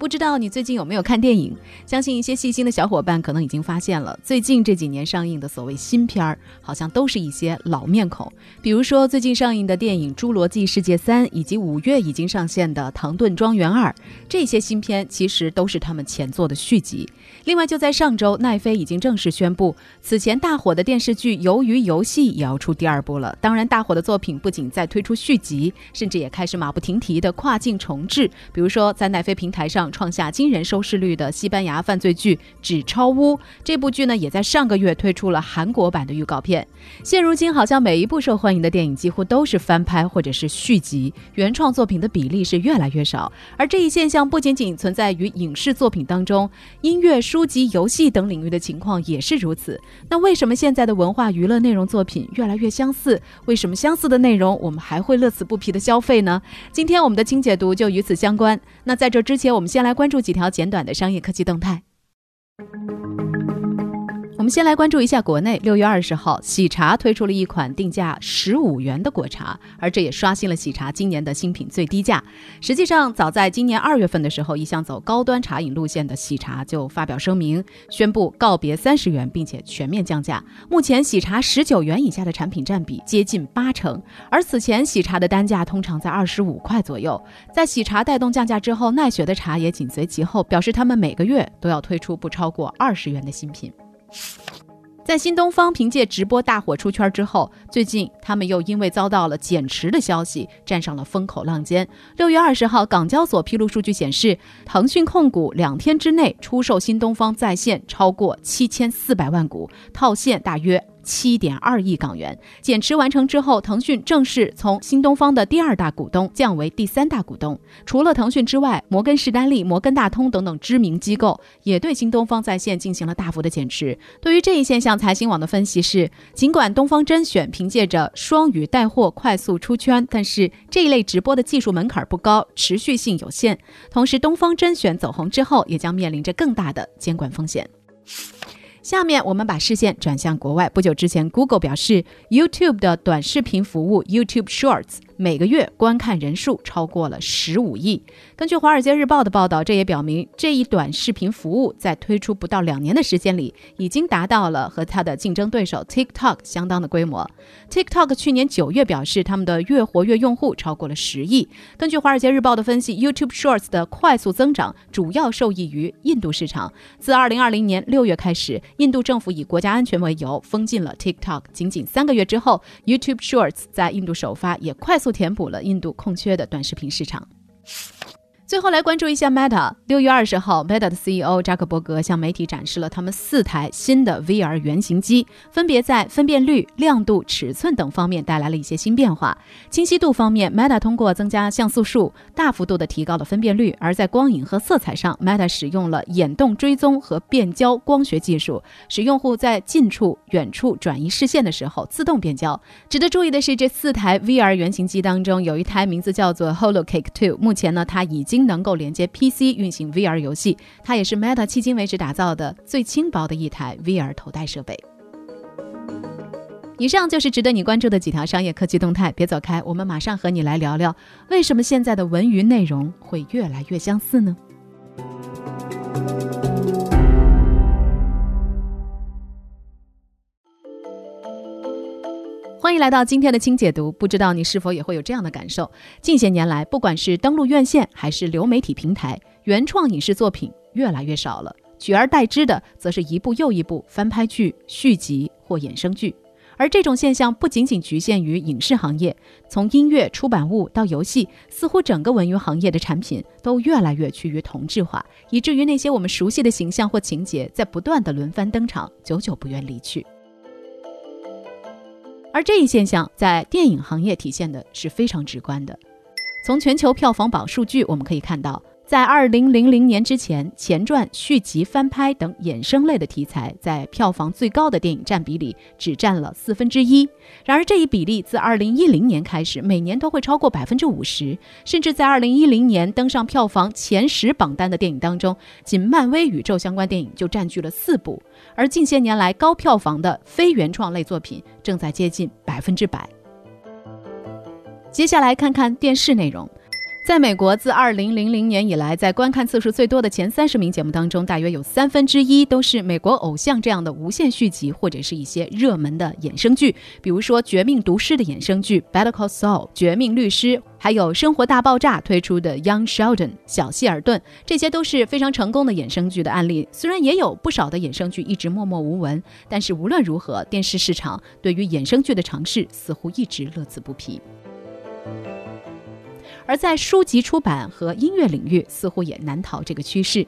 不知道你最近有没有看电影？相信一些细心的小伙伴可能已经发现了，最近这几年上映的所谓新片儿，好像都是一些老面孔。比如说最近上映的电影《侏罗纪世界三》，以及五月已经上线的《唐顿庄园二》，这些新片其实都是他们前作的续集。另外，就在上周，奈飞已经正式宣布，此前大火的电视剧《鱿鱼游戏》也要出第二部了。当然，大火的作品不仅在推出续集，甚至也开始马不停蹄的跨境重制。比如说，在奈飞平台上。创下惊人收视率的西班牙犯罪剧《纸钞屋》，这部剧呢也在上个月推出了韩国版的预告片。现如今，好像每一部受欢迎的电影几乎都是翻拍或者是续集，原创作品的比例是越来越少。而这一现象不仅仅存在于影视作品当中，音乐、书籍、游戏等领域的情况也是如此。那为什么现在的文化娱乐内容作品越来越相似？为什么相似的内容我们还会乐此不疲的消费呢？今天我们的清解读就与此相关。那在这之前，我们先。先来关注几条简短的商业科技动态。我们先来关注一下国内。六月二十号，喜茶推出了一款定价十五元的果茶，而这也刷新了喜茶今年的新品最低价。实际上，早在今年二月份的时候，一向走高端茶饮路线的喜茶就发表声明，宣布告别三十元，并且全面降价。目前，喜茶十九元以下的产品占比接近八成，而此前喜茶的单价通常在二十五块左右。在喜茶带动降价之后，奈雪的茶也紧随其后，表示他们每个月都要推出不超过二十元的新品。在新东方凭借直播大火出圈之后，最近他们又因为遭到了减持的消息，站上了风口浪尖。六月二十号，港交所披露数据显示，腾讯控股两天之内出售新东方在线超过七千四百万股，套现大约。七点二亿港元减持完成之后，腾讯正式从新东方的第二大股东降为第三大股东。除了腾讯之外，摩根士丹利、摩根大通等等知名机构也对新东方在线进行了大幅的减持。对于这一现象，财新网的分析是：尽管东方甄选凭借着双语带货快速出圈，但是这一类直播的技术门槛不高，持续性有限。同时，东方甄选走红之后，也将面临着更大的监管风险。下面我们把视线转向国外。不久之前，Google 表示，YouTube 的短视频服务 YouTube Shorts。每个月观看人数超过了十五亿。根据《华尔街日报》的报道，这也表明这一短视频服务在推出不到两年的时间里，已经达到了和它的竞争对手 TikTok 相当的规模。TikTok 去年九月表示，他们的月活跃用户超过了十亿。根据《华尔街日报》的分析，YouTube Shorts 的快速增长主要受益于印度市场。自二零二零年六月开始，印度政府以国家安全为由封禁了 TikTok。仅仅三个月之后，YouTube Shorts 在印度首发，也快速。填补了印度空缺的短视频市场。最后来关注一下 Meta。六月二十号，Meta 的 CEO 扎克伯格向媒体展示了他们四台新的 VR 原型机，分别在分辨率、亮度、尺寸等方面带来了一些新变化。清晰度方面，Meta 通过增加像素数，大幅度的提高了分辨率；而在光影和色彩上，Meta 使用了眼动追踪和变焦光学技术，使用户在近处、远处转移视线的时候自动变焦。值得注意的是，这四台 VR 原型机当中，有一台名字叫做 HoloCake Two，目前呢，它已经。能够连接 PC 运行 VR 游戏，它也是 Meta 迄今为止打造的最轻薄的一台 VR 头戴设备。以上就是值得你关注的几条商业科技动态，别走开，我们马上和你来聊聊，为什么现在的文娱内容会越来越相似呢？来到今天的轻解读。不知道你是否也会有这样的感受？近些年来，不管是登陆院线还是流媒体平台，原创影视作品越来越少了，取而代之的则是一部又一部翻拍剧、续集或衍生剧。而这种现象不仅仅局限于影视行业，从音乐、出版物到游戏，似乎整个文娱行业的产品都越来越趋于同质化，以至于那些我们熟悉的形象或情节在不断的轮番登场，久久不愿离去。而这一现象在电影行业体现的是非常直观的。从全球票房榜数据我们可以看到，在二零零零年之前，前传、续集、翻拍等衍生类的题材在票房最高的电影占比里只占了四分之一。然而，这一比例自二零一零年开始，每年都会超过百分之五十，甚至在二零一零年登上票房前十榜单的电影当中，仅漫威宇宙相关电影就占据了四部。而近些年来高票房的非原创类作品正在接近百分之百。接下来看看电视内容。在美国，自2000年以来，在观看次数最多的前三十名节目当中，大约有三分之一都是美国偶像这样的无限续集，或者是一些热门的衍生剧，比如说《绝命毒师》的衍生剧《Better Call Saul》、《绝命律师》，还有《生活大爆炸》推出的《Young Sheldon》小希尔顿，这些都是非常成功的衍生剧的案例。虽然也有不少的衍生剧一直默默无闻，但是无论如何，电视市场对于衍生剧的尝试似乎一直乐此不疲。而在书籍出版和音乐领域，似乎也难逃这个趋势。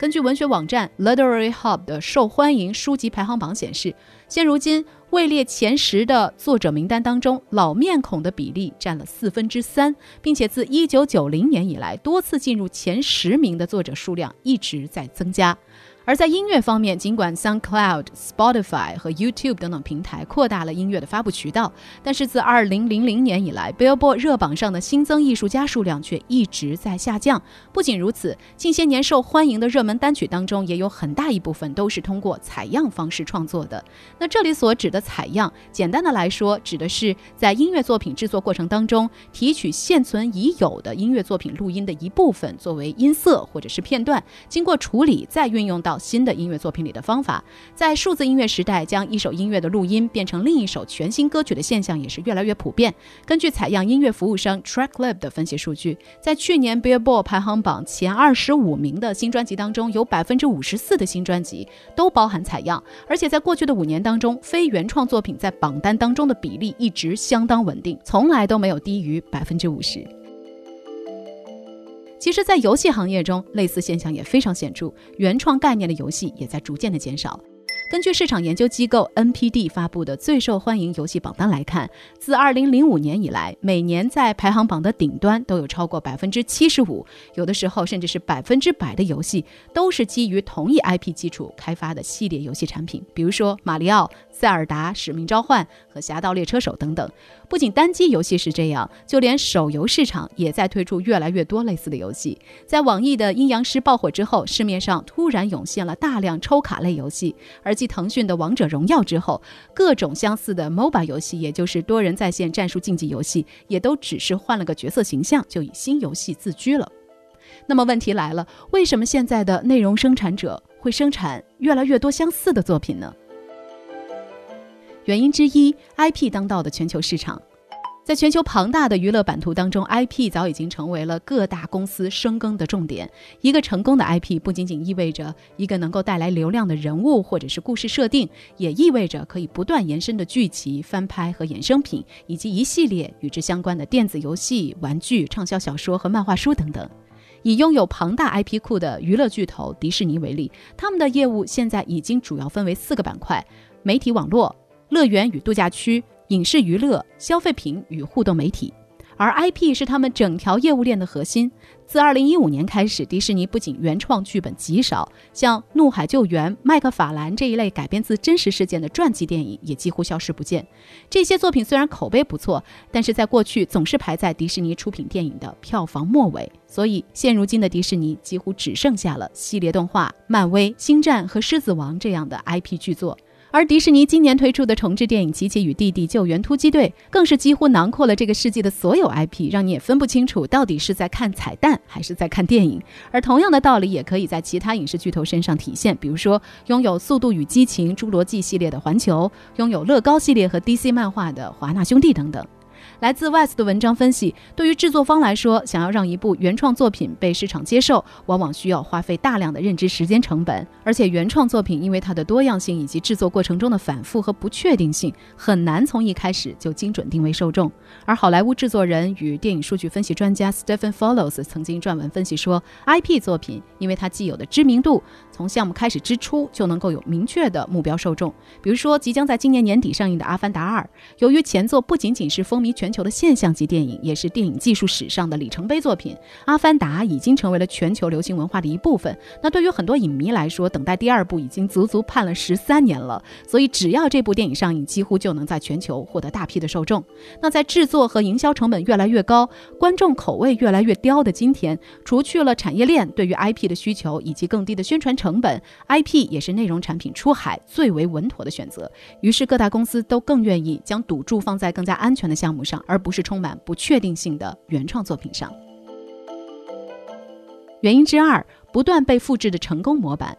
根据文学网站 Literary Hub 的受欢迎书籍排行榜显示，现如今位列前十的作者名单当中，老面孔的比例占了四分之三，并且自1990年以来，多次进入前十名的作者数量一直在增加。而在音乐方面，尽管 SoundCloud、Spotify 和 YouTube 等等平台扩大了音乐的发布渠道，但是自2000年以来，Billboard 热榜上的新增艺术家数量却一直在下降。不仅如此，近些年受欢迎的热门单曲当中，也有很大一部分都是通过采样方式创作的。那这里所指的采样，简单的来说，指的是在音乐作品制作过程当中，提取现存已有的音乐作品录音的一部分作为音色或者是片段，经过处理再运用到新的音乐作品里的方法，在数字音乐时代，将一首音乐的录音变成另一首全新歌曲的现象也是越来越普遍。根据采样音乐服务商 TrackLab 的分析数据，在去年 Billboard 排行榜前二十五名的新专辑当中，有百分之五十四的新专辑都包含采样，而且在过去的五年当中，非原创作品在榜单当中的比例一直相当稳定，从来都没有低于百分之五十。其实，在游戏行业中，类似现象也非常显著，原创概念的游戏也在逐渐的减少。根据市场研究机构 NPD 发布的最受欢迎游戏榜单来看，自2005年以来，每年在排行榜的顶端都有超过百分之七十五，有的时候甚至是百分之百的游戏都是基于同一 IP 基础开发的系列游戏产品，比如说马里奥、塞尔达、使命召唤和侠盗猎车手等等。不仅单机游戏是这样，就连手游市场也在推出越来越多类似的游戏。在网易的阴阳师爆火之后，市面上突然涌现了大量抽卡类游戏，而继腾讯的王者荣耀之后，各种相似的 MOBA 游戏，也就是多人在线战术竞技游戏，也都只是换了个角色形象，就以新游戏自居了。那么问题来了，为什么现在的内容生产者会生产越来越多相似的作品呢？原因之一，IP 当道的全球市场，在全球庞大的娱乐版图当中，IP 早已经成为了各大公司深耕的重点。一个成功的 IP 不仅仅意味着一个能够带来流量的人物或者是故事设定，也意味着可以不断延伸的剧集、翻拍和衍生品，以及一系列与之相关的电子游戏、玩具、畅销小说和漫画书等等。以拥有庞大 IP 库的娱乐巨头迪士尼为例，他们的业务现在已经主要分为四个板块：媒体网络。乐园与度假区、影视娱乐、消费品与互动媒体，而 IP 是他们整条业务链的核心。自2015年开始，迪士尼不仅原创剧本极少，像《怒海救援》《麦克法兰》这一类改编自真实事件的传记电影也几乎消失不见。这些作品虽然口碑不错，但是在过去总是排在迪士尼出品电影的票房末尾。所以，现如今的迪士尼几乎只剩下了系列动画、漫威、星战和狮子王这样的 IP 巨作。而迪士尼今年推出的重置电影《奇奇与弟弟救援突击队》，更是几乎囊括了这个世纪的所有 IP，让你也分不清楚到底是在看彩蛋还是在看电影。而同样的道理也可以在其他影视巨头身上体现，比如说拥有《速度与激情》《侏罗纪》系列的环球，拥有乐高系列和 DC 漫画的华纳兄弟等等。来自 West 的文章分析，对于制作方来说，想要让一部原创作品被市场接受，往往需要花费大量的认知时间成本。而且，原创作品因为它的多样性以及制作过程中的反复和不确定性，很难从一开始就精准定位受众。而好莱坞制作人与电影数据分析专家 Stephen Follows 曾经撰文分析说，IP 作品因为它既有的知名度，从项目开始之初就能够有明确的目标受众。比如说，即将在今年年底上映的《阿凡达二》，由于前作不仅仅是风靡全球的现象级电影，也是电影技术史上的里程碑作品。《阿凡达》已经成为了全球流行文化的一部分。那对于很多影迷来说，等待第二部已经足足盼了十三年了。所以，只要这部电影上映，几乎就能在全球获得大批的受众。那在制作和营销成本越来越高、观众口味越来越刁的今天，除去了产业链对于 IP 的需求以及更低的宣传成本，IP 也是内容产品出海最为稳妥的选择。于是，各大公司都更愿意将赌注放在更加安全的项目上，而不是充满不确定性的原创作品上。原因之二，不断被复制的成功模板。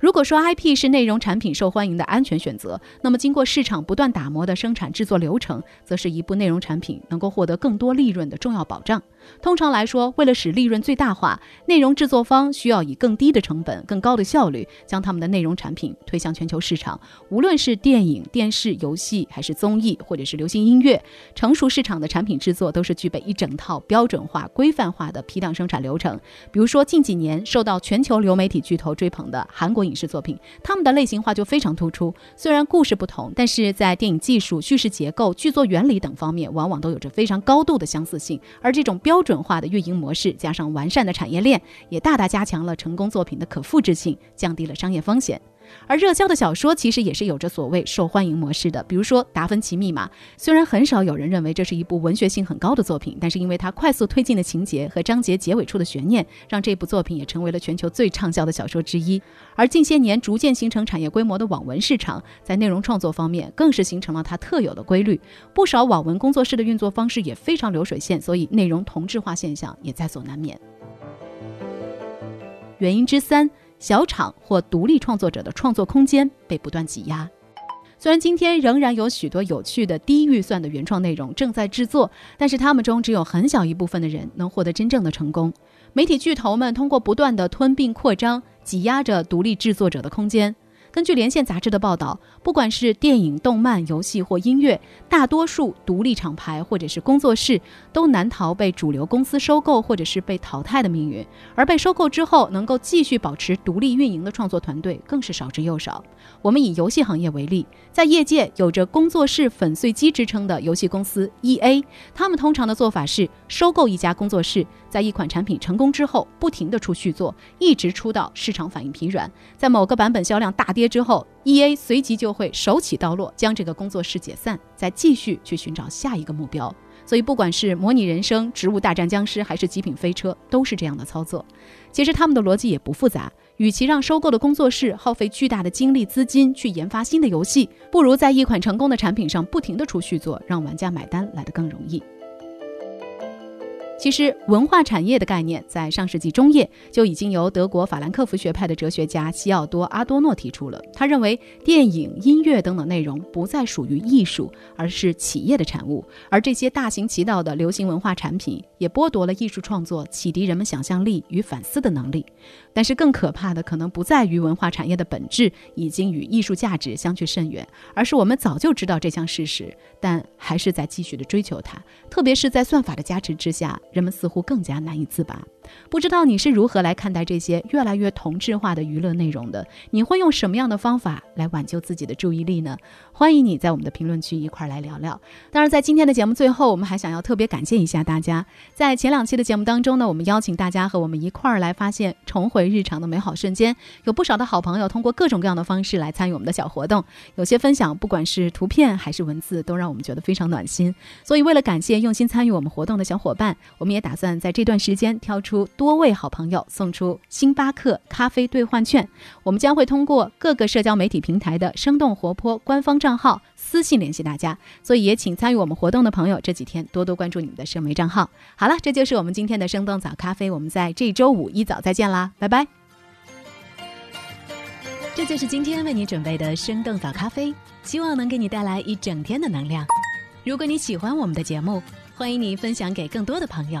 如果说 IP 是内容产品受欢迎的安全选择，那么经过市场不断打磨的生产制作流程，则是一部内容产品能够获得更多利润的重要保障。通常来说，为了使利润最大化，内容制作方需要以更低的成本、更高的效率，将他们的内容产品推向全球市场。无论是电影、电视、游戏，还是综艺，或者是流行音乐，成熟市场的产品制作都是具备一整套标准化、规范化的批量生产流程。比如说，近几年受到全球流媒体巨头追捧的韩国影视作品，他们的类型化就非常突出。虽然故事不同，但是在电影技术、叙事结构、剧作原理等方面，往往都有着非常高度的相似性。而这种标标准化的运营模式，加上完善的产业链，也大大加强了成功作品的可复制性，降低了商业风险。而热销的小说其实也是有着所谓受欢迎模式的，比如说《达芬奇密码》，虽然很少有人认为这是一部文学性很高的作品，但是因为它快速推进的情节和章节结尾处的悬念，让这部作品也成为了全球最畅销的小说之一。而近些年逐渐形成产业规模的网文市场，在内容创作方面更是形成了它特有的规律。不少网文工作室的运作方式也非常流水线，所以内容同质化现象也在所难免。原因之三。小厂或独立创作者的创作空间被不断挤压。虽然今天仍然有许多有趣的低预算的原创内容正在制作，但是他们中只有很小一部分的人能获得真正的成功。媒体巨头们通过不断的吞并扩张，挤压着独立制作者的空间。根据《连线》杂志的报道，不管是电影、动漫、游戏或音乐，大多数独立厂牌或者是工作室都难逃被主流公司收购或者是被淘汰的命运。而被收购之后能够继续保持独立运营的创作团队更是少之又少。我们以游戏行业为例，在业界有着“工作室粉碎机”之称的游戏公司 EA，他们通常的做法是收购一家工作室，在一款产品成功之后，不停地出续作，一直出到市场反应疲软，在某个版本销量大跌。之后，E A 随即就会手起刀落，将这个工作室解散，再继续去寻找下一个目标。所以，不管是模拟人生、植物大战僵尸，还是极品飞车，都是这样的操作。其实他们的逻辑也不复杂，与其让收购的工作室耗费巨大的精力资金去研发新的游戏，不如在一款成功的产品上不停的出续作，让玩家买单来得更容易。其实，文化产业的概念在上世纪中叶就已经由德国法兰克福学派的哲学家西奥多·阿多诺提出了。他认为，电影、音乐等等内容不再属于艺术，而是企业的产物。而这些大行其道的流行文化产品，也剥夺了艺术创作启迪人们想象力与反思的能力。但是，更可怕的可能不在于文化产业的本质已经与艺术价值相去甚远，而是我们早就知道这项事实，但还是在继续的追求它。特别是在算法的加持之下。人们似乎更加难以自拔。不知道你是如何来看待这些越来越同质化的娱乐内容的？你会用什么样的方法来挽救自己的注意力呢？欢迎你在我们的评论区一块儿来聊聊。当然，在今天的节目最后，我们还想要特别感谢一下大家。在前两期的节目当中呢，我们邀请大家和我们一块儿来发现、重回日常的美好瞬间。有不少的好朋友通过各种各样的方式来参与我们的小活动，有些分享不管是图片还是文字，都让我们觉得非常暖心。所以，为了感谢用心参与我们活动的小伙伴，我们也打算在这段时间挑出。出多位好朋友送出星巴克咖啡兑换券，我们将会通过各个社交媒体平台的生动活泼官方账号私信联系大家，所以也请参与我们活动的朋友这几天多多关注你们的社媒账号。好了，这就是我们今天的生动早咖啡，我们在这周五一早再见啦，拜拜。这就是今天为你准备的生动早咖啡，希望能给你带来一整天的能量。如果你喜欢我们的节目，欢迎你分享给更多的朋友。